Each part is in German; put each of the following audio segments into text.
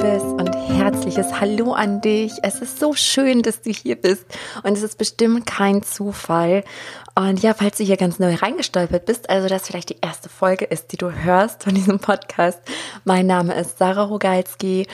liebes und herzliches Hallo an dich. Es ist so schön, dass du hier bist und es ist bestimmt kein Zufall. Und ja, falls du hier ganz neu reingestolpert bist, also das vielleicht die erste Folge ist, die du hörst von diesem Podcast. Mein Name ist Sarah Rogalski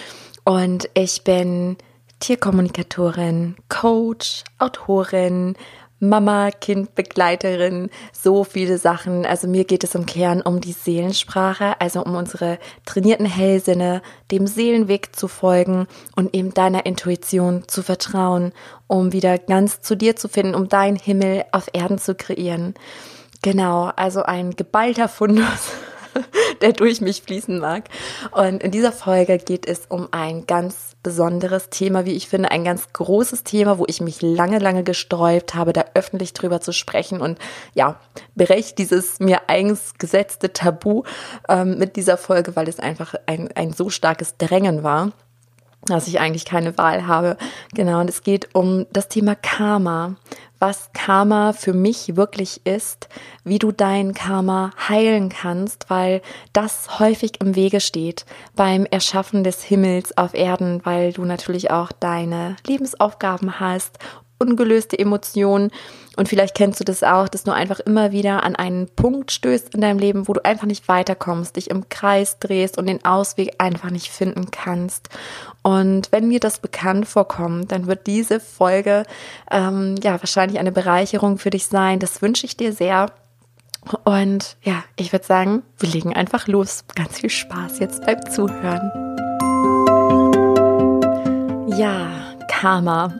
und ich bin Tierkommunikatorin, Coach, Autorin, Mama, Kind, Begleiterin, so viele Sachen. Also mir geht es im Kern um die Seelensprache, also um unsere trainierten Hellsinne, dem Seelenweg zu folgen und eben deiner Intuition zu vertrauen, um wieder ganz zu dir zu finden, um deinen Himmel auf Erden zu kreieren. Genau, also ein geballter Fundus der durch mich fließen mag. Und in dieser Folge geht es um ein ganz besonderes Thema, wie ich finde, ein ganz großes Thema, wo ich mich lange, lange gesträubt habe, da öffentlich drüber zu sprechen. Und ja, brecht dieses mir eigens gesetzte Tabu ähm, mit dieser Folge, weil es einfach ein, ein so starkes Drängen war dass ich eigentlich keine Wahl habe. Genau, und es geht um das Thema Karma was Karma für mich wirklich ist, wie du dein Karma heilen kannst, weil das häufig im Wege steht beim Erschaffen des Himmels auf Erden, weil du natürlich auch deine Lebensaufgaben hast ungelöste Emotionen. Und vielleicht kennst du das auch, dass du einfach immer wieder an einen Punkt stößt in deinem Leben, wo du einfach nicht weiterkommst, dich im Kreis drehst und den Ausweg einfach nicht finden kannst. Und wenn mir das bekannt vorkommt, dann wird diese Folge ähm, ja wahrscheinlich eine Bereicherung für dich sein. Das wünsche ich dir sehr. Und ja, ich würde sagen, wir legen einfach los. Ganz viel Spaß jetzt beim Zuhören. Ja, Karma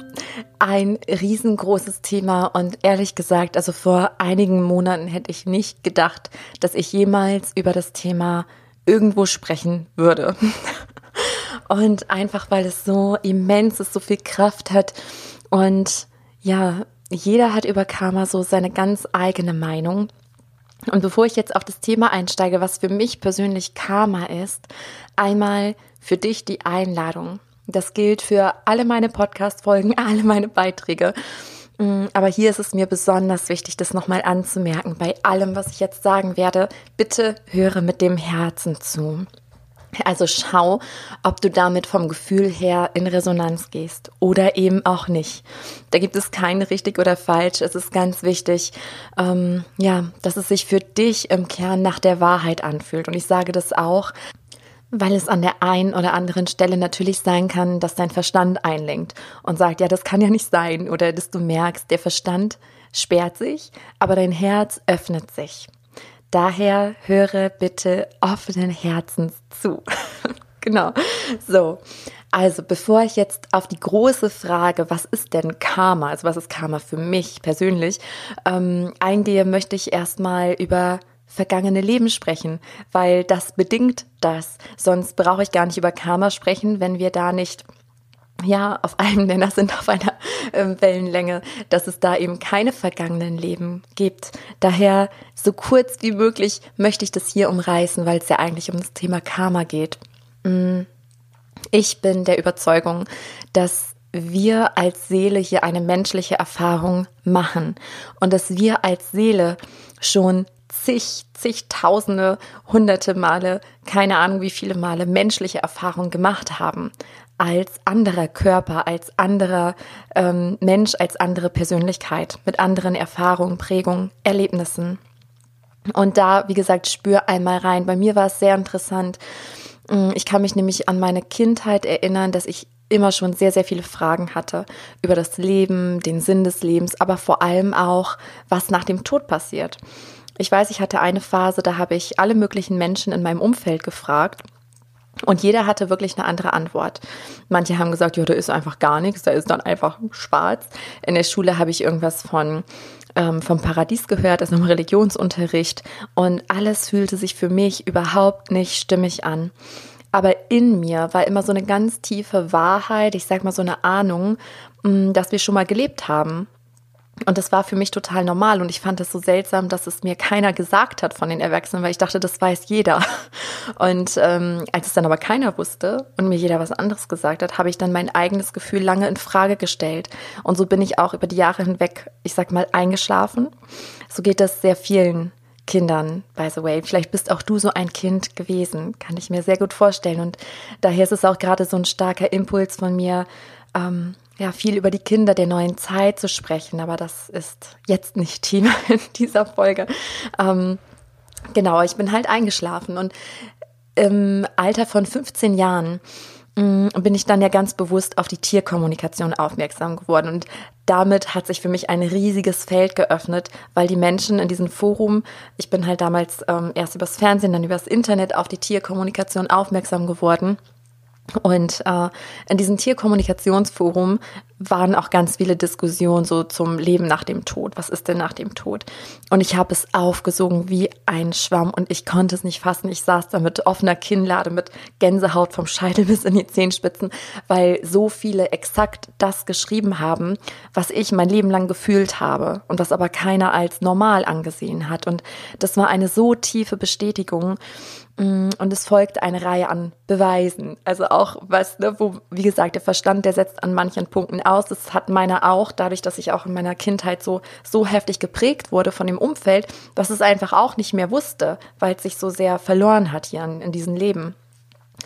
ein riesengroßes Thema und ehrlich gesagt, also vor einigen Monaten hätte ich nicht gedacht, dass ich jemals über das Thema irgendwo sprechen würde. Und einfach, weil es so immens ist, so viel Kraft hat und ja, jeder hat über Karma so seine ganz eigene Meinung. Und bevor ich jetzt auf das Thema einsteige, was für mich persönlich Karma ist, einmal für dich die Einladung. Das gilt für alle meine Podcast-Folgen, alle meine Beiträge. Mm, aber hier ist es mir besonders wichtig, das nochmal anzumerken. Bei allem, was ich jetzt sagen werde, bitte höre mit dem Herzen zu. Also schau, ob du damit vom Gefühl her in Resonanz gehst oder eben auch nicht. Da gibt es kein richtig oder falsch. Es ist ganz wichtig, ähm, ja, dass es sich für dich im Kern nach der Wahrheit anfühlt. Und ich sage das auch, weil es an der einen oder anderen Stelle natürlich sein kann, dass dein Verstand einlenkt und sagt, ja, das kann ja nicht sein. Oder dass du merkst, der Verstand sperrt sich, aber dein Herz öffnet sich. Daher höre bitte offenen Herzens zu. genau. So. Also, bevor ich jetzt auf die große Frage, was ist denn Karma, also was ist Karma für mich persönlich, ähm, eingehe, möchte ich erstmal über vergangene Leben sprechen, weil das bedingt das. Sonst brauche ich gar nicht über Karma sprechen, wenn wir da nicht ja, auf einem Nenner sind, auf einer äh, Wellenlänge, dass es da eben keine vergangenen Leben gibt. Daher so kurz wie möglich möchte ich das hier umreißen, weil es ja eigentlich um das Thema Karma geht. Mm. Ich bin der Überzeugung, dass wir als Seele hier eine menschliche Erfahrung machen und dass wir als Seele schon zig, zigtausende, hunderte Male, keine Ahnung wie viele Male menschliche Erfahrungen gemacht haben. Als anderer Körper, als anderer ähm, Mensch, als andere Persönlichkeit, mit anderen Erfahrungen, Prägungen, Erlebnissen. Und da, wie gesagt, spür einmal rein. Bei mir war es sehr interessant. Mm, ich kann mich nämlich an meine Kindheit erinnern, dass ich immer schon sehr, sehr viele Fragen hatte über das Leben, den Sinn des Lebens, aber vor allem auch, was nach dem Tod passiert. Ich weiß, ich hatte eine Phase, da habe ich alle möglichen Menschen in meinem Umfeld gefragt. Und jeder hatte wirklich eine andere Antwort. Manche haben gesagt, ja, da ist einfach gar nichts, da ist dann einfach schwarz. In der Schule habe ich irgendwas von ähm, vom Paradies gehört, also im Religionsunterricht. Und alles fühlte sich für mich überhaupt nicht stimmig an. Aber in mir war immer so eine ganz tiefe Wahrheit, ich sag mal so eine Ahnung, mm, dass wir schon mal gelebt haben und das war für mich total normal und ich fand es so seltsam, dass es mir keiner gesagt hat von den Erwachsenen, weil ich dachte, das weiß jeder. Und ähm, als es dann aber keiner wusste und mir jeder was anderes gesagt hat, habe ich dann mein eigenes Gefühl lange in Frage gestellt. Und so bin ich auch über die Jahre hinweg, ich sag mal, eingeschlafen. So geht das sehr vielen Kindern, by the way. Vielleicht bist auch du so ein Kind gewesen, kann ich mir sehr gut vorstellen. Und daher ist es auch gerade so ein starker Impuls von mir, ähm, ja, viel über die Kinder der neuen Zeit zu sprechen. Aber das ist jetzt nicht Thema in dieser Folge. Ähm, genau, ich bin halt eingeschlafen und im Alter von 15 Jahren mm, bin ich dann ja ganz bewusst auf die Tierkommunikation aufmerksam geworden. Und damit hat sich für mich ein riesiges Feld geöffnet, weil die Menschen in diesem Forum, ich bin halt damals ähm, erst übers Fernsehen, dann übers Internet auf die Tierkommunikation aufmerksam geworden. Und äh, in diesem Tierkommunikationsforum waren auch ganz viele Diskussionen so zum Leben nach dem Tod. Was ist denn nach dem Tod? Und ich habe es aufgesogen wie ein Schwamm und ich konnte es nicht fassen. Ich saß da mit offener Kinnlade, mit Gänsehaut vom Scheitel bis in die Zehenspitzen, weil so viele exakt das geschrieben haben, was ich mein Leben lang gefühlt habe und was aber keiner als normal angesehen hat. Und das war eine so tiefe Bestätigung. Mm, und es folgt eine Reihe an Beweisen. Also auch was, ne, wo, wie gesagt, der Verstand, der setzt an manchen Punkten aus. Das hat meiner auch, dadurch, dass ich auch in meiner Kindheit so, so heftig geprägt wurde von dem Umfeld, dass es einfach auch nicht mehr wusste, weil es sich so sehr verloren hat hier in, in diesem Leben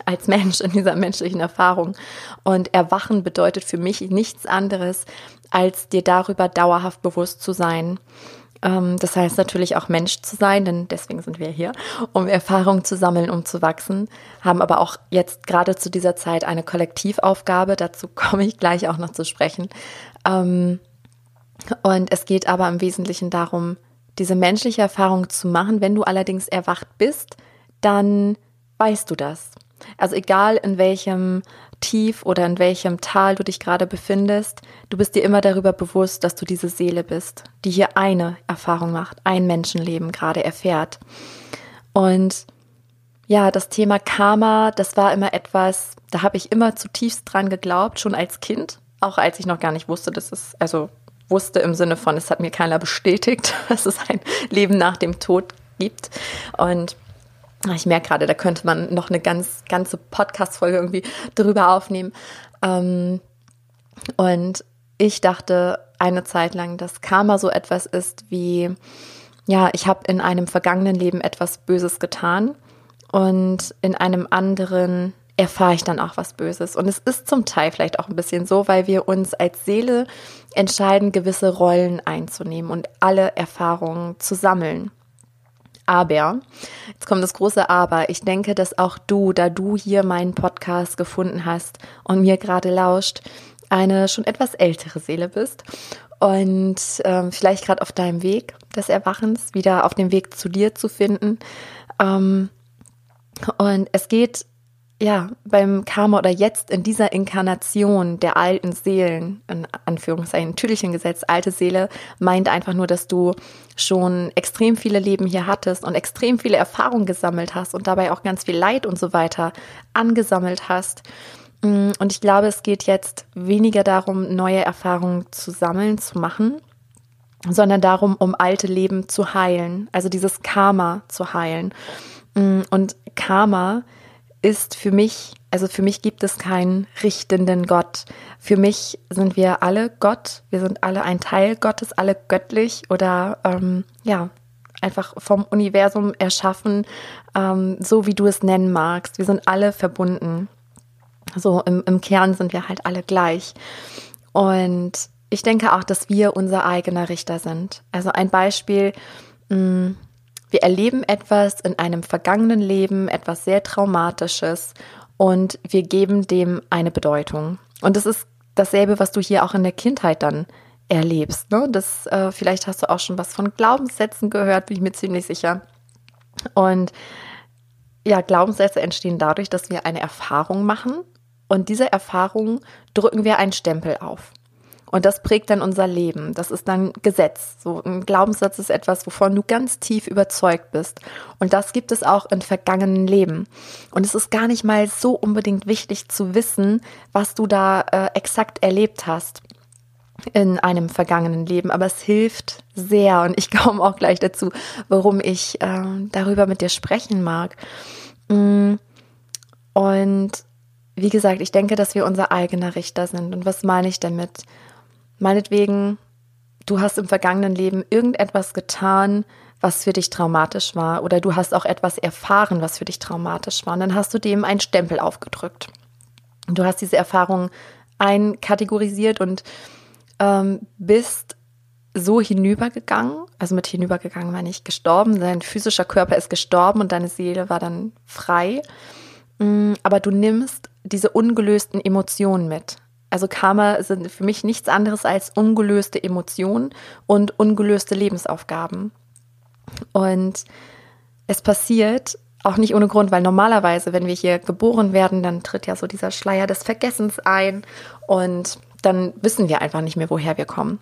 als Mensch in dieser menschlichen Erfahrung. Und Erwachen bedeutet für mich nichts anderes, als dir darüber dauerhaft bewusst zu sein das heißt natürlich auch Mensch zu sein, denn deswegen sind wir hier, um Erfahrungen zu sammeln, um zu wachsen, haben aber auch jetzt gerade zu dieser Zeit eine Kollektivaufgabe, dazu komme ich gleich auch noch zu sprechen. Ähm, und es geht aber im Wesentlichen darum, diese menschliche Erfahrung zu machen. Wenn du allerdings erwacht bist, dann weißt du das. Also egal in welchem Tief oder in welchem Tal du dich gerade befindest, du bist dir immer darüber bewusst, dass du diese Seele bist, die hier eine Erfahrung macht, ein Menschenleben gerade erfährt. Und ja, das Thema Karma, das war immer etwas, da habe ich immer zutiefst dran geglaubt, schon als Kind, auch als ich noch gar nicht wusste, dass es, also wusste im Sinne von, es hat mir keiner bestätigt, dass es ein Leben nach dem Tod gibt. Und ich merke gerade, da könnte man noch eine ganz ganze Podcast-Folge irgendwie drüber aufnehmen. Ähm, und ich dachte eine Zeit lang, dass Karma so etwas ist wie, ja, ich habe in einem vergangenen Leben etwas Böses getan und in einem anderen erfahre ich dann auch was Böses. Und es ist zum Teil vielleicht auch ein bisschen so, weil wir uns als Seele entscheiden, gewisse Rollen einzunehmen und alle Erfahrungen zu sammeln. Aber, jetzt kommt das große Aber. Ich denke, dass auch du, da du hier meinen Podcast gefunden hast und mir gerade lauscht, eine schon etwas ältere Seele bist und ähm, vielleicht gerade auf deinem Weg des Erwachens, wieder auf dem Weg zu dir zu finden. Ähm, und es geht ja, beim Karma oder jetzt in dieser Inkarnation der alten Seelen, in Anführungszeichen, Tüdelchen gesetzt, alte Seele, meint einfach nur, dass du schon extrem viele Leben hier hattest und extrem viele Erfahrungen gesammelt hast und dabei auch ganz viel Leid und so weiter angesammelt hast. Mm, und ich glaube, es geht jetzt weniger darum, neue Erfahrungen zu sammeln, zu machen, sondern darum, um alte Leben zu heilen, also dieses Karma zu heilen. Mm, und Karma, für mich, also für mich gibt es keinen richtenden Gott. Für mich sind wir alle Gott, wir sind alle ein Teil Gottes, alle göttlich oder ähm, ja, einfach vom Universum erschaffen, ähm, so wie du es nennen magst. Wir sind alle verbunden. So im, im Kern sind wir halt alle gleich. Und ich denke auch, dass wir unser eigener Richter sind. Also ein Beispiel, mh, mm, wir erleben etwas in einem vergangenen Leben, etwas sehr Traumatisches und wir geben dem eine Bedeutung. Und das ist dasselbe, was du hier auch in der Kindheit dann erlebst. Ne? Das, äh, vielleicht hast du auch schon was von Glaubenssätzen gehört, bin ich mir ziemlich sicher. Und ja, Glaubenssätze entstehen dadurch, dass wir eine Erfahrung machen und diese Erfahrung drücken wir einen Stempel auf. Und das prägt dann unser Leben. Das ist dann Gesetz. So ein Glaubenssatz ist etwas, wovon du ganz tief überzeugt bist. Und das gibt es auch in vergangenen Leben. Und es ist gar nicht mal so unbedingt wichtig zu wissen, was du da äh, exakt erlebt hast in einem vergangenen Leben, aber es hilft sehr und ich komme auch gleich dazu, warum ich äh, darüber mit dir sprechen mag. Mm. Und wie gesagt, ich denke, dass wir unser eigener Richter sind. Und was meine ich damit? Meinetwegen, du hast im vergangenen Leben irgendetwas getan, was für dich traumatisch war oder du hast auch etwas erfahren, was für dich traumatisch war. Und dann hast du dem einen Stempel aufgedrückt. Du hast diese Erfahrung einkategorisiert und ähm, bist so hinübergegangen, also mit hinübergegangen meine ich gestorben, dein physischer Körper ist gestorben und deine Seele war dann frei. Mm, aber du nimmst diese ungelösten Emotionen mit. Also Karma sind für mich nichts anderes als ungelöste Emotionen und ungelöste Lebensaufgaben. Und es passiert auch nicht ohne Grund, weil normalerweise, wenn wir hier geboren werden, dann tritt ja so dieser Schleier des Vergessens ein und dann wissen wir einfach nicht mehr, woher wir kommen.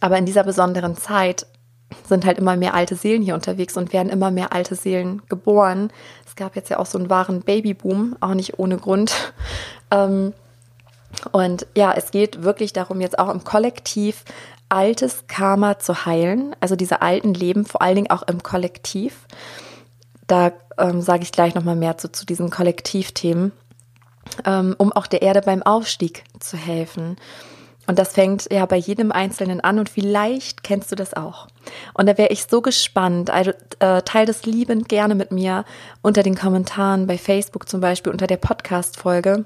Aber in dieser besonderen Zeit sind halt immer mehr alte Seelen hier unterwegs und werden immer mehr alte Seelen geboren. Es gab jetzt ja auch so einen wahren Babyboom, auch nicht ohne Grund. Ähm, und ja, es geht wirklich darum, jetzt auch im Kollektiv altes Karma zu heilen, also diese alten Leben, vor allen Dingen auch im Kollektiv. Da ähm, sage ich gleich nochmal mehr zu, zu diesen Kollektivthemen, ähm, um auch der Erde beim Aufstieg zu helfen. Und das fängt ja bei jedem Einzelnen an und vielleicht kennst du das auch. Und da wäre ich so gespannt. Also äh, teil das liebend gerne mit mir unter den Kommentaren bei Facebook zum Beispiel unter der Podcast-Folge.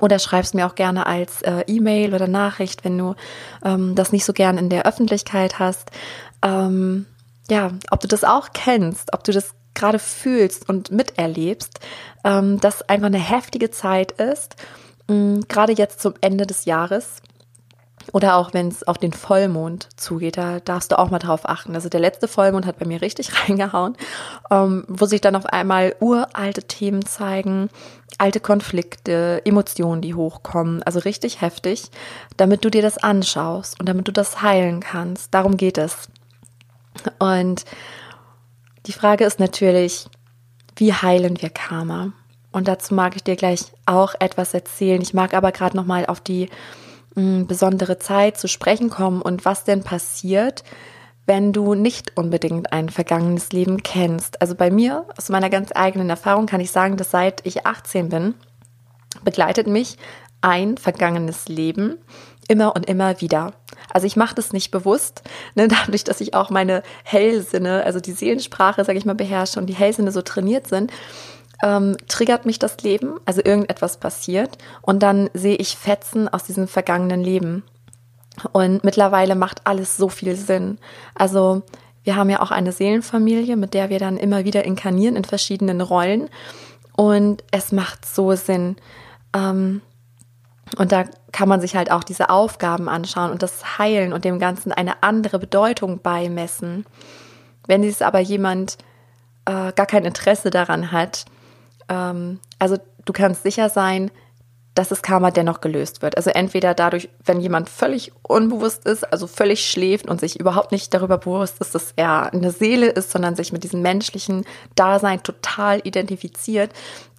Oder schreibst mir auch gerne als äh, E-Mail oder Nachricht, wenn du ähm, das nicht so gern in der Öffentlichkeit hast. Ähm, ja, ob du das auch kennst, ob du das gerade fühlst und miterlebst, ähm, dass einfach eine heftige Zeit ist, mh, gerade jetzt zum Ende des Jahres oder auch wenn es auf den Vollmond zugeht, da darfst du auch mal drauf achten. Also der letzte Vollmond hat bei mir richtig reingehauen, ähm, wo sich dann auf einmal uralte Themen zeigen, alte Konflikte, Emotionen, die hochkommen, also richtig heftig, damit du dir das anschaust und damit du das heilen kannst. Darum geht es. Und die Frage ist natürlich, wie heilen wir Karma? Und dazu mag ich dir gleich auch etwas erzählen. Ich mag aber gerade noch mal auf die besondere Zeit zu sprechen kommen und was denn passiert, wenn du nicht unbedingt ein vergangenes Leben kennst. Also bei mir, aus meiner ganz eigenen Erfahrung, kann ich sagen, dass seit ich 18 bin, begleitet mich ein vergangenes Leben immer und immer wieder. Also ich mache das nicht bewusst, ne, dadurch, dass ich auch meine Hellsinne, also die Seelensprache, sage ich mal, beherrsche und die Hellsinne so trainiert sind, ähm, triggert mich das Leben, also irgendetwas passiert und dann sehe ich Fetzen aus diesem vergangenen Leben. Und mittlerweile macht alles so viel Sinn. Also wir haben ja auch eine Seelenfamilie, mit der wir dann immer wieder inkarnieren in verschiedenen Rollen. Und es macht so Sinn. Ähm, und da kann man sich halt auch diese Aufgaben anschauen und das Heilen und dem Ganzen eine andere Bedeutung beimessen. Wenn es aber jemand äh, gar kein Interesse daran hat, ähm, also du kannst sicher sein, dass das Karma dennoch gelöst wird. Also entweder dadurch, wenn jemand völlig unbewusst ist, also völlig schläft und sich überhaupt nicht darüber bewusst ist, dass er eine Seele ist, sondern sich mit diesem menschlichen Dasein total identifiziert,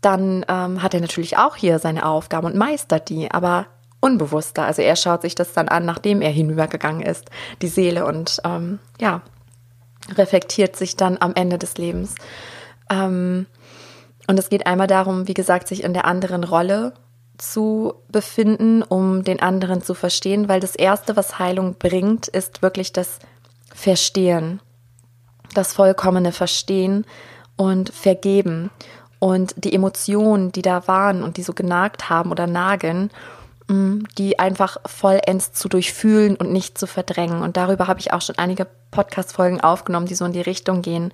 dann ähm, hat er natürlich auch hier seine Aufgaben und meistert die, aber unbewusster. Also er schaut sich das dann an, nachdem er hinübergegangen ist, die Seele und ähm, ja, reflektiert sich dann am Ende des Lebens. Ähm, und es geht einmal darum, wie gesagt, sich in der anderen Rolle zu befinden, um den anderen zu verstehen, weil das Erste, was Heilung bringt, ist wirklich das Verstehen, das vollkommene Verstehen und Vergeben und die Emotionen, die da waren und die so genagt haben oder nagen, mm, die einfach vollends zu durchfühlen und nicht zu verdrängen. Und darüber habe ich auch schon einige Podcast-Folgen aufgenommen, die so in die Richtung gehen.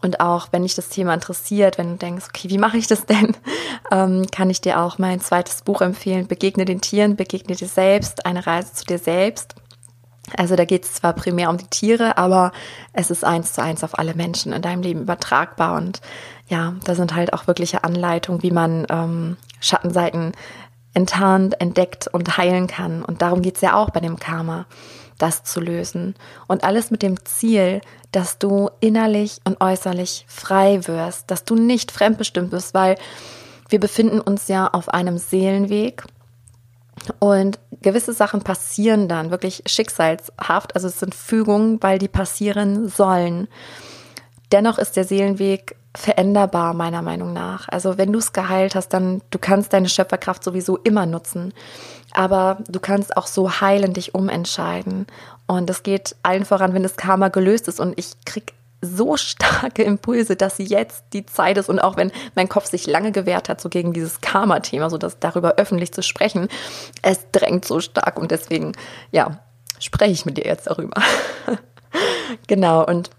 Und auch wenn dich das Thema interessiert, wenn du denkst, okay, wie mache ich das denn, ähm, kann ich dir auch mein zweites Buch empfehlen, Begegne den Tieren, begegne dir selbst, eine Reise zu dir selbst. Also da geht es zwar primär um die Tiere, aber es ist eins zu eins auf alle Menschen in deinem Leben übertragbar. Und ja, da sind halt auch wirkliche Anleitungen, wie man ähm, Schattenseiten enttarnt, entdeckt und heilen kann. Und darum geht es ja auch bei dem Karma das zu lösen. Und alles mit dem Ziel, dass du innerlich und äußerlich frei wirst, dass du nicht fremdbestimmt bist, weil wir befinden uns ja auf einem Seelenweg und gewisse Sachen passieren dann wirklich schicksalshaft, also es sind Fügungen, weil die passieren sollen. Dennoch ist der Seelenweg veränderbar, meiner Meinung nach. Also wenn du es geheilt hast, dann du kannst deine Schöpferkraft sowieso immer nutzen. Aber du kannst auch so heilen dich umentscheiden. Und das geht allen voran, wenn das Karma gelöst ist. Und ich krieg so starke Impulse, dass jetzt die Zeit ist und auch wenn mein Kopf sich lange gewehrt hat, so gegen dieses Karma-Thema, so dass darüber öffentlich zu sprechen, es drängt so stark und deswegen, ja, spreche ich mit dir jetzt darüber. genau und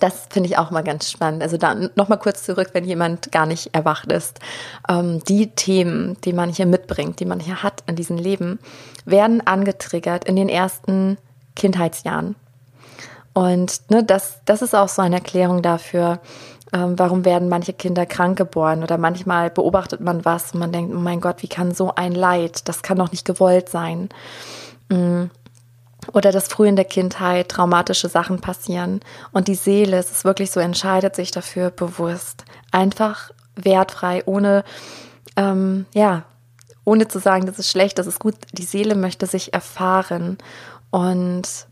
das finde ich auch mal ganz spannend. Also da nochmal kurz zurück, wenn jemand gar nicht erwacht ist. Ähm, die Themen, die man hier mitbringt, die man hier hat in diesem Leben, werden angetriggert in den ersten Kindheitsjahren. Und ne, das, das ist auch so eine Erklärung dafür, ähm, warum werden manche Kinder krank geboren oder manchmal beobachtet man was und man denkt, oh mein Gott, wie kann so ein Leid, das kann doch nicht gewollt sein. Mhm. Oder dass früh in der Kindheit traumatische Sachen passieren und die Seele, es ist wirklich so, entscheidet sich dafür bewusst, einfach wertfrei, ohne, ähm, ja, ohne zu sagen, das ist schlecht, das ist gut. Die Seele möchte sich erfahren und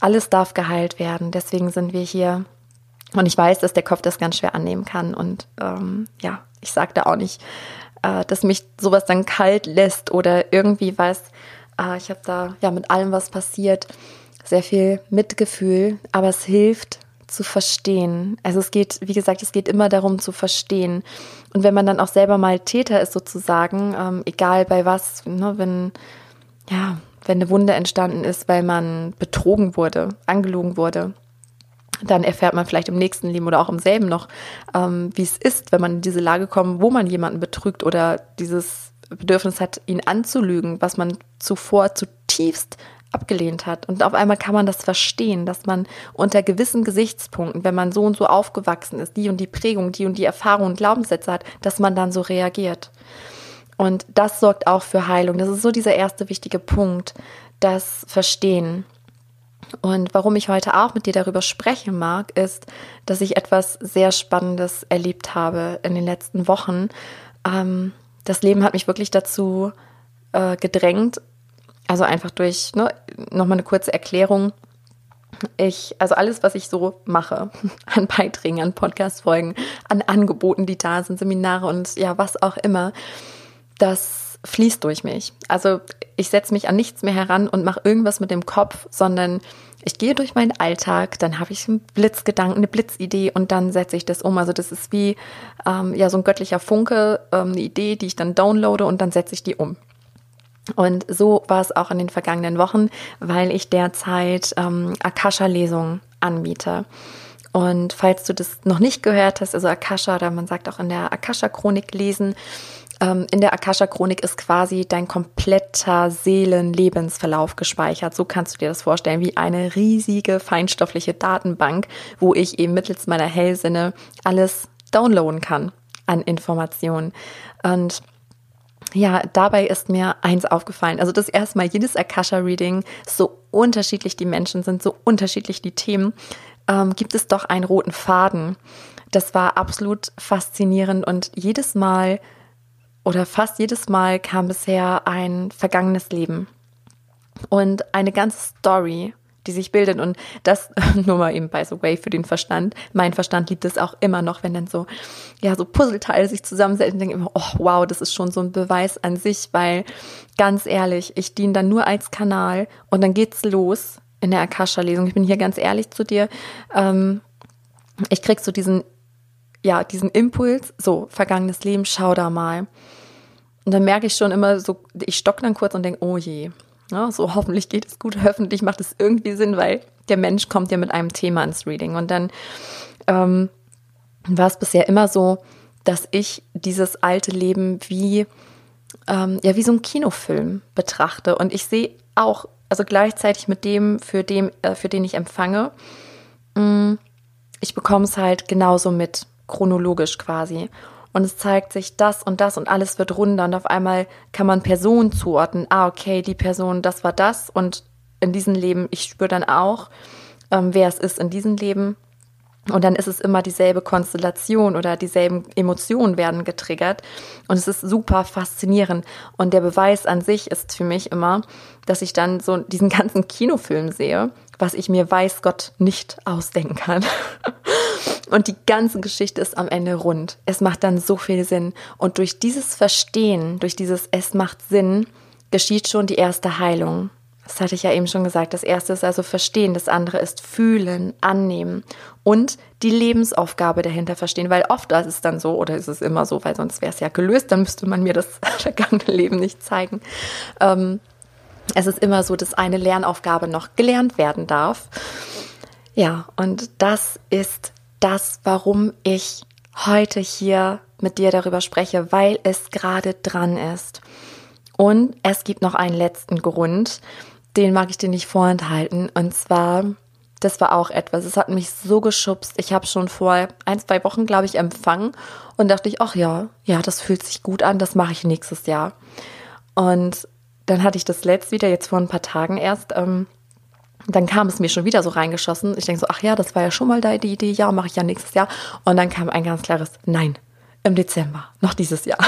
alles darf geheilt werden. Deswegen sind wir hier. Und ich weiß, dass der Kopf das ganz schwer annehmen kann. Und ähm, ja, ich sage da auch nicht, äh, dass mich sowas dann kalt lässt oder irgendwie was. Äh, ich habe da ja mit allem, was passiert, sehr viel Mitgefühl. Aber es hilft zu verstehen. Also es geht, wie gesagt, es geht immer darum zu verstehen. Und wenn man dann auch selber mal Täter ist sozusagen, ähm, egal bei was, ne, wenn ja, wenn eine Wunde entstanden ist, weil man betrogen wurde, angelogen wurde, dann erfährt man vielleicht im nächsten Leben oder auch im selben noch, ähm, wie es ist, wenn man in diese Lage kommt, wo man jemanden betrügt oder dieses Bedürfnis hat, ihn anzulügen, was man zuvor zutiefst abgelehnt hat. Und auf einmal kann man das verstehen, dass man unter gewissen Gesichtspunkten, wenn man so und so aufgewachsen ist, die und die Prägung, die und die Erfahrung und Glaubenssätze hat, dass man dann so reagiert. Und das sorgt auch für Heilung. Das ist so dieser erste wichtige Punkt, das Verstehen. Und warum ich heute auch mit dir darüber sprechen mag, ist, dass ich etwas sehr Spannendes erlebt habe in den letzten Wochen. Ähm, das Leben hat mich wirklich dazu äh, gedrängt, also einfach durch, ne, nochmal eine kurze Erklärung. Ich, also alles, was ich so mache, an Beiträgen, an Podcast-Folgen, an Angeboten, die da sind, Seminare und ja, was auch immer, das fließt durch mich. Also ich setze mich an nichts mehr heran und mache irgendwas mit dem Kopf, sondern ich gehe durch meinen Alltag, dann habe ich einen Blitzgedanken, eine Blitzidee und dann setze ich das um. Also das ist wie ähm, ja so ein göttlicher Funke, ähm, eine Idee, die ich dann downloade und dann setze ich die um. Und so war es auch in den vergangenen Wochen, weil ich derzeit ähm, Akasha-Lesungen anbiete. Und falls du das noch nicht gehört hast, also Akasha, oder man sagt auch in der Akasha-Chronik lesen, in der Akasha-Chronik ist quasi dein kompletter Seelenlebensverlauf gespeichert. So kannst du dir das vorstellen, wie eine riesige feinstoffliche Datenbank, wo ich eben mittels meiner Hellsinne alles downloaden kann an Informationen. Und ja, dabei ist mir eins aufgefallen. Also das erste Mal, jedes Akasha-Reading, so unterschiedlich die Menschen sind, so unterschiedlich die Themen, ähm, gibt es doch einen roten Faden. Das war absolut faszinierend und jedes Mal oder fast jedes Mal kam bisher ein vergangenes Leben und eine ganze Story, die sich bildet. Und das nur mal eben by the way für den Verstand. Mein Verstand liebt es auch immer noch, wenn dann so, ja, so Puzzleteile sich zusammensetzen denke immer, oh wow, das ist schon so ein Beweis an sich, weil ganz ehrlich, ich diene dann nur als Kanal und dann geht's los in der Akasha-Lesung. Ich bin hier ganz ehrlich zu dir. Ähm, ich krieg so diesen ja, diesen Impuls, so, vergangenes Leben, schau da mal. Und dann merke ich schon immer so, ich stock dann kurz und denke, oh je, ja, so hoffentlich geht es gut, hoffentlich macht es irgendwie Sinn, weil der Mensch kommt ja mit einem Thema ins Reading. Und dann ähm, war es bisher immer so, dass ich dieses alte Leben wie, ähm, ja, wie so ein Kinofilm betrachte. Und ich sehe auch, also gleichzeitig mit dem, für, dem, äh, für den ich empfange, mh, mm, ich bekomme es halt genauso mit chronologisch quasi. Und es zeigt sich das und das und alles wird runder und auf einmal kann man Personen zuordnen. Ah, okay, die Person, das war das und in diesem Leben, ich spüre dann auch, ähm, wer es ist in diesem Leben. Und dann ist es immer dieselbe Konstellation oder dieselben Emotionen werden getriggert. Und es ist super faszinierend. Und der Beweis an sich ist für mich immer, dass ich dann so diesen ganzen Kinofilm sehe, was ich mir weiß Gott nicht ausdenken kann. Und die ganze Geschichte ist am Ende rund. Es macht dann so viel Sinn. Und durch dieses Verstehen, durch dieses Es macht Sinn, geschieht schon die erste Heilung. Das hatte ich ja eben schon gesagt. Das erste ist also verstehen, das andere ist fühlen, annehmen und die Lebensaufgabe dahinter verstehen, weil oft ist es dann so oder ist es immer so, weil sonst wäre es ja gelöst, dann müsste man mir das vergangene Leben nicht zeigen. Ähm, es ist immer so, dass eine Lernaufgabe noch gelernt werden darf. Ja, und das ist das, warum ich heute hier mit dir darüber spreche, weil es gerade dran ist. Und es gibt noch einen letzten Grund, den mag ich dir nicht vorenthalten. Und zwar, das war auch etwas, es hat mich so geschubst. Ich habe schon vor ein, zwei Wochen, glaube ich, empfangen und dachte ich, ach ja, ja, das fühlt sich gut an, das mache ich nächstes Jahr. Und dann hatte ich das letzt wieder, jetzt vor ein paar Tagen erst, ähm, dann kam es mir schon wieder so reingeschossen. Ich denke so, ach ja, das war ja schon mal da die Idee, ja, mache ich ja nächstes Jahr. Und dann kam ein ganz klares Nein, im Dezember, noch dieses Jahr.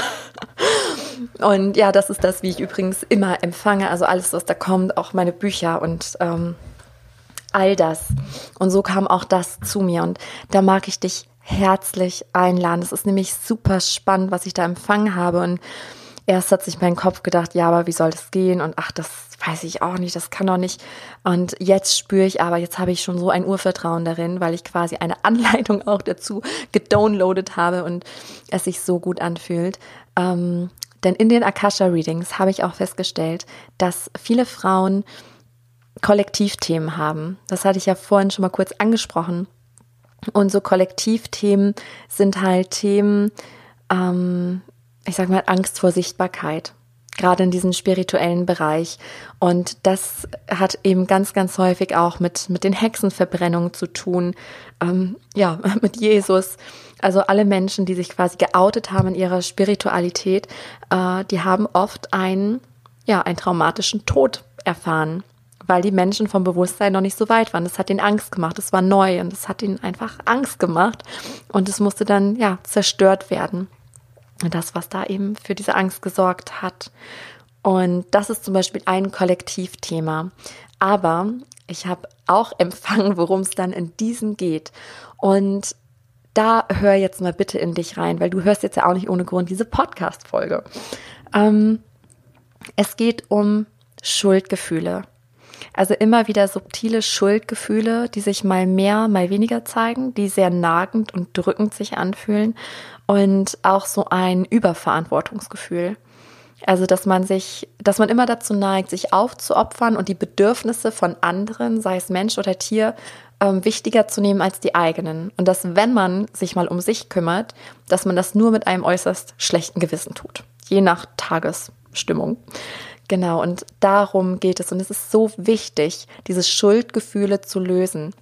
Und ja, das ist das, wie ich übrigens immer empfange. Also alles, was da kommt, auch meine Bücher und ähm, all das. Und so kam auch das zu mir. Und da mag ich dich herzlich einladen. Es ist nämlich super spannend, was ich da empfangen habe. Und erst hat sich mein Kopf gedacht, ja, aber wie soll das gehen? Und ach, das weiß ich auch nicht, das kann doch nicht. Und jetzt spüre ich aber, jetzt habe ich schon so ein Urvertrauen darin, weil ich quasi eine Anleitung auch dazu gedownloadet habe und es sich so gut anfühlt. Ähm, denn in den Akasha Readings habe ich auch festgestellt, dass viele Frauen Kollektivthemen haben. Das hatte ich ja vorhin schon mal kurz angesprochen. Und so Kollektivthemen sind halt Themen, ähm, ich sag mal, Angst vor Sichtbarkeit, gerade in diesem spirituellen Bereich. Und das hat eben ganz, ganz häufig auch mit, mit den Hexenverbrennungen zu tun, ähm, ja, mit Jesus. Also alle Menschen, die sich quasi geoutet haben in ihrer Spiritualität, äh, die haben oft einen, ja, einen traumatischen Tod erfahren, weil die Menschen vom Bewusstsein noch nicht so weit waren. Das hat ihnen Angst gemacht, es war neu und es hat ihnen einfach Angst gemacht und es musste dann, ja, zerstört werden. Das, was da eben für diese Angst gesorgt hat. Und das ist zum Beispiel ein Kollektivthema. Aber ich habe auch empfangen, worum es dann in diesem geht. Und da hör jetzt mal bitte in dich rein, weil du hörst jetzt ja auch nicht ohne Grund diese Podcast-Folge. Ähm, es geht um Schuldgefühle. Also immer wieder subtile Schuldgefühle, die sich mal mehr, mal weniger zeigen, die sehr nagend und drückend sich anfühlen und auch so ein Überverantwortungsgefühl. Also, dass man sich, dass man immer dazu neigt, sich aufzuopfern und die Bedürfnisse von anderen, sei es Mensch oder Tier, ähm, wichtiger zu nehmen als die eigenen. Und dass, wenn man sich mal um sich kümmert, dass man das nur mit einem äußerst schlechten Gewissen tut. Je nach Tagesstimmung. Genau, und darum geht es. Und es ist so wichtig, diese Schuldgefühle zu lösen.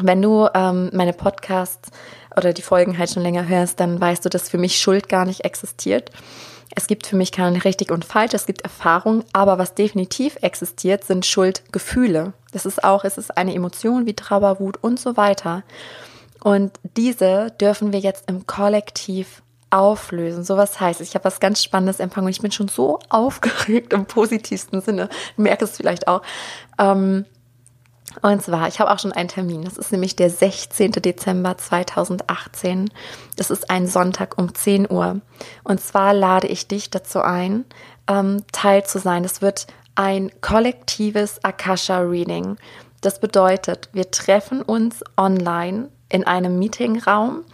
Wenn du ähm, meine Podcasts oder die Folgen halt schon länger hörst, dann weißt du, dass für mich Schuld gar nicht existiert. Es gibt für mich kein richtig und falsch, es gibt Erfahrungen, aber was definitiv existiert, sind Schuldgefühle. Das ist auch, es ist eine Emotion wie Trauer, Wut und so weiter. Und diese dürfen wir jetzt im Kollektiv auflösen. So was heißt, ich habe was ganz Spannendes empfangen und ich bin schon so aufgeregt im positivsten Sinne. Du merkst es vielleicht auch. Ähm, und zwar, ich habe auch schon einen Termin. Das ist nämlich der 16. Dezember 2018. Das ist ein Sonntag um 10 Uhr. Und zwar lade ich dich dazu ein, ähm, Teil zu sein. Es wird ein kollektives Akasha-Reading. Das bedeutet, wir treffen uns online in einem Meetingraum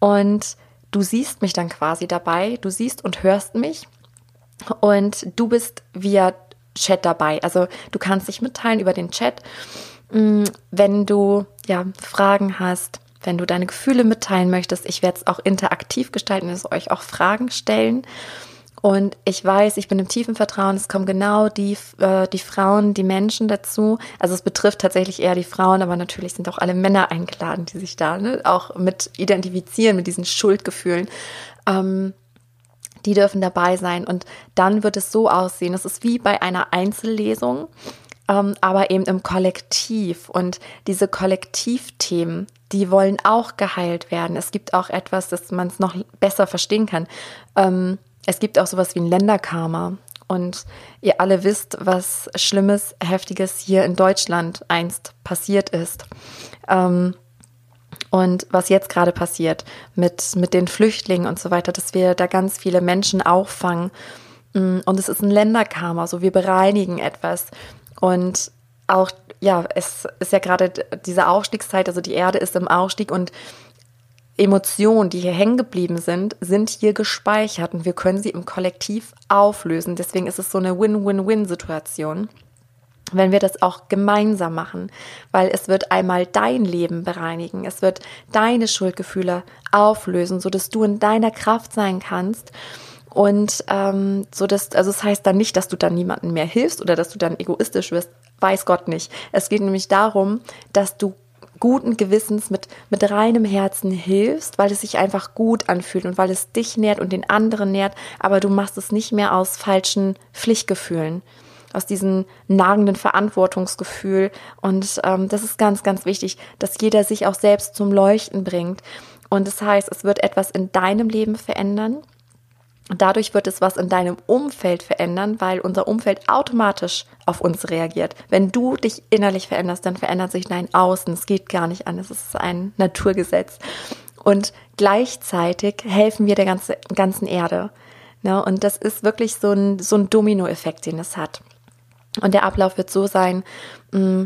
und du siehst mich dann quasi dabei. Du siehst und hörst mich und du bist via Chat dabei. Also du kannst dich mitteilen über den Chat, wenn du ja Fragen hast, wenn du deine Gefühle mitteilen möchtest. Ich werde es auch interaktiv gestalten, also euch auch Fragen stellen. Und ich weiß, ich bin im tiefen Vertrauen, es kommen genau die, äh, die Frauen, die Menschen dazu. Also es betrifft tatsächlich eher die Frauen, aber natürlich sind auch alle Männer eingeladen, die sich da ne, auch mit identifizieren, mit diesen Schuldgefühlen. Ähm, die dürfen dabei sein. Und dann wird es so aussehen, es ist wie bei einer Einzellesung, ähm, aber eben im Kollektiv. Und diese Kollektivthemen, die wollen auch geheilt werden. Es gibt auch etwas, dass man es noch besser verstehen kann. Ähm, es gibt auch sowas wie ein Länderkarma. Und ihr alle wisst, was Schlimmes, Heftiges hier in Deutschland einst passiert ist. Ähm, und was jetzt gerade passiert mit, mit den Flüchtlingen und so weiter, dass wir da ganz viele Menschen auffangen. Mm, und es ist ein Länderkarma, so wir bereinigen etwas. Und auch, ja, es ist ja gerade diese Aufstiegszeit, also die Erde ist im Aufstieg und Emotionen, die hier hängen geblieben sind, sind hier gespeichert und wir können sie im Kollektiv auflösen. Deswegen ist es so eine Win-Win-Win-Situation wenn wir das auch gemeinsam machen, weil es wird einmal dein Leben bereinigen, es wird deine Schuldgefühle auflösen, so dass du in deiner Kraft sein kannst und ähm, so dass also es das heißt dann nicht, dass du dann niemandem mehr hilfst oder dass du dann egoistisch wirst, weiß Gott nicht. Es geht nämlich darum, dass du guten Gewissens mit, mit reinem Herzen hilfst, weil es sich einfach gut anfühlt und weil es dich nährt und den anderen nährt, aber du machst es nicht mehr aus falschen Pflichtgefühlen, aus diesem nagenden Verantwortungsgefühl. Und ähm, das ist ganz, ganz wichtig, dass jeder sich auch selbst zum Leuchten bringt. Und das heißt, es wird etwas in deinem Leben verändern Dadurch wird es was in deinem Umfeld verändern, weil unser Umfeld automatisch auf uns reagiert. Wenn du dich innerlich veränderst, dann verändert sich dein Außen. Es geht gar nicht an. Es ist ein Naturgesetz. Und gleichzeitig helfen wir der ganze, ganzen Erde. Ne? Und das ist wirklich so ein, so ein Dominoeffekt, den es hat. Und der Ablauf wird so sein, mm,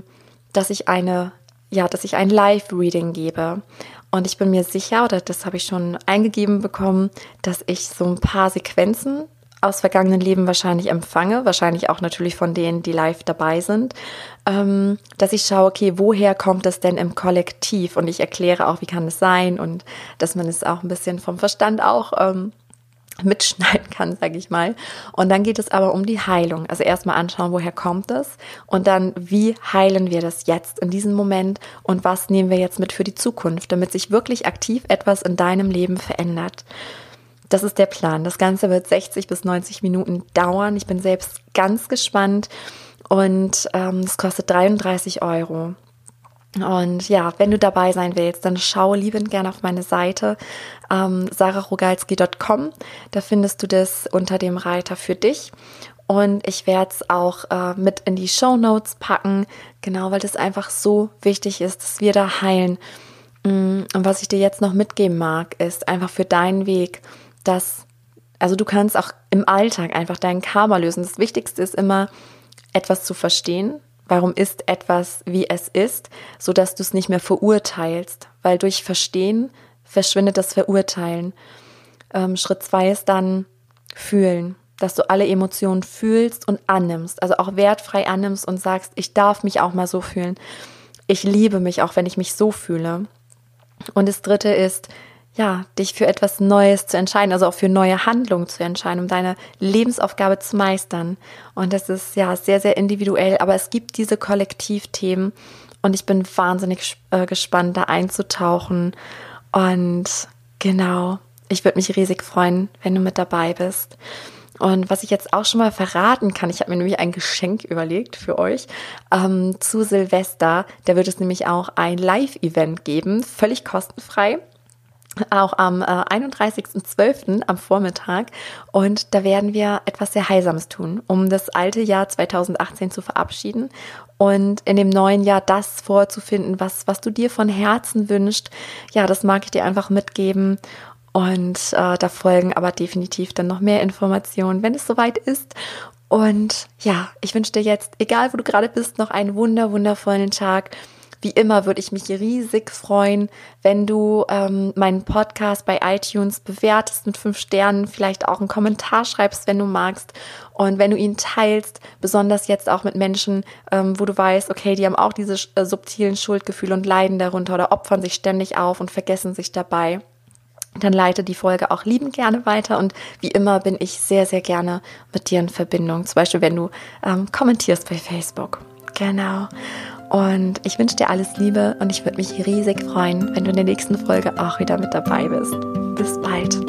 dass ich eine, ja, dass ich ein Live-Reading gebe. Und ich bin mir sicher, oder das habe ich schon eingegeben bekommen, dass ich so ein paar Sequenzen aus vergangenen Leben wahrscheinlich empfange, wahrscheinlich auch natürlich von denen, die live dabei sind, ähm, dass ich schaue, okay, woher kommt es denn im Kollektiv? Und ich erkläre auch, wie kann es sein und dass man es auch ein bisschen vom Verstand auch ähm, mitschneiden kann, sage ich mal. Und dann geht es aber um die Heilung. Also erstmal anschauen, woher kommt es und dann, wie heilen wir das jetzt in diesem Moment und was nehmen wir jetzt mit für die Zukunft, damit sich wirklich aktiv etwas in deinem Leben verändert. Das ist der Plan. Das Ganze wird 60 bis 90 Minuten dauern. Ich bin selbst ganz gespannt und ähm, es kostet 33 Euro. Und ja, wenn du dabei sein willst, dann schau liebend gerne auf meine Seite ähm, sararogalski.com. Da findest du das unter dem Reiter für dich. Und ich werde es auch äh, mit in die Show Notes packen, genau, weil das einfach so wichtig ist, dass wir da heilen. Mm, und was ich dir jetzt noch mitgeben mag, ist einfach für deinen Weg, dass, also du kannst auch im Alltag einfach deinen Karma lösen. Das Wichtigste ist immer, etwas zu verstehen, Warum ist etwas, wie es ist, so dass du es nicht mehr verurteilst? Weil durch Verstehen verschwindet das Verurteilen. Ähm, Schritt zwei ist dann fühlen, dass du alle Emotionen fühlst und annimmst, also auch wertfrei annimmst und sagst, ich darf mich auch mal so fühlen. Ich liebe mich auch, wenn ich mich so fühle. Und das dritte ist, ja, dich für etwas Neues zu entscheiden, also auch für neue Handlungen zu entscheiden, um deine Lebensaufgabe zu meistern. Und das ist ja sehr, sehr individuell, aber es gibt diese Kollektivthemen und ich bin wahnsinnig äh, gespannt, da einzutauchen. Und genau, ich würde mich riesig freuen, wenn du mit dabei bist. Und was ich jetzt auch schon mal verraten kann, ich habe mir nämlich ein Geschenk überlegt für euch ähm, zu Silvester. Da wird es nämlich auch ein Live-Event geben, völlig kostenfrei auch am äh, 31.12. am Vormittag. Und da werden wir etwas sehr Heilsames tun, um das alte Jahr 2018 zu verabschieden und in dem neuen Jahr das vorzufinden, was, was du dir von Herzen wünschst. Ja, das mag ich dir einfach mitgeben. Und äh, da folgen aber definitiv dann noch mehr Informationen, wenn es soweit ist. Und ja, ich wünsche dir jetzt, egal wo du gerade bist, noch einen wunder, wundervollen Tag. Wie immer würde ich mich riesig freuen, wenn du ähm, meinen Podcast bei iTunes bewertest mit fünf Sternen, vielleicht auch einen Kommentar schreibst, wenn du magst. Und wenn du ihn teilst, besonders jetzt auch mit Menschen, ähm, wo du weißt, okay, die haben auch diese äh, subtilen Schuldgefühle und leiden darunter oder opfern sich ständig auf und vergessen sich dabei dann leite die Folge auch liebend gerne weiter und wie immer bin ich sehr, sehr gerne mit dir in Verbindung. Zum Beispiel, wenn du ähm, kommentierst bei Facebook. Genau. Und ich wünsche dir alles Liebe und ich würde mich riesig freuen, wenn du in der nächsten Folge auch wieder mit dabei bist. Bis bald.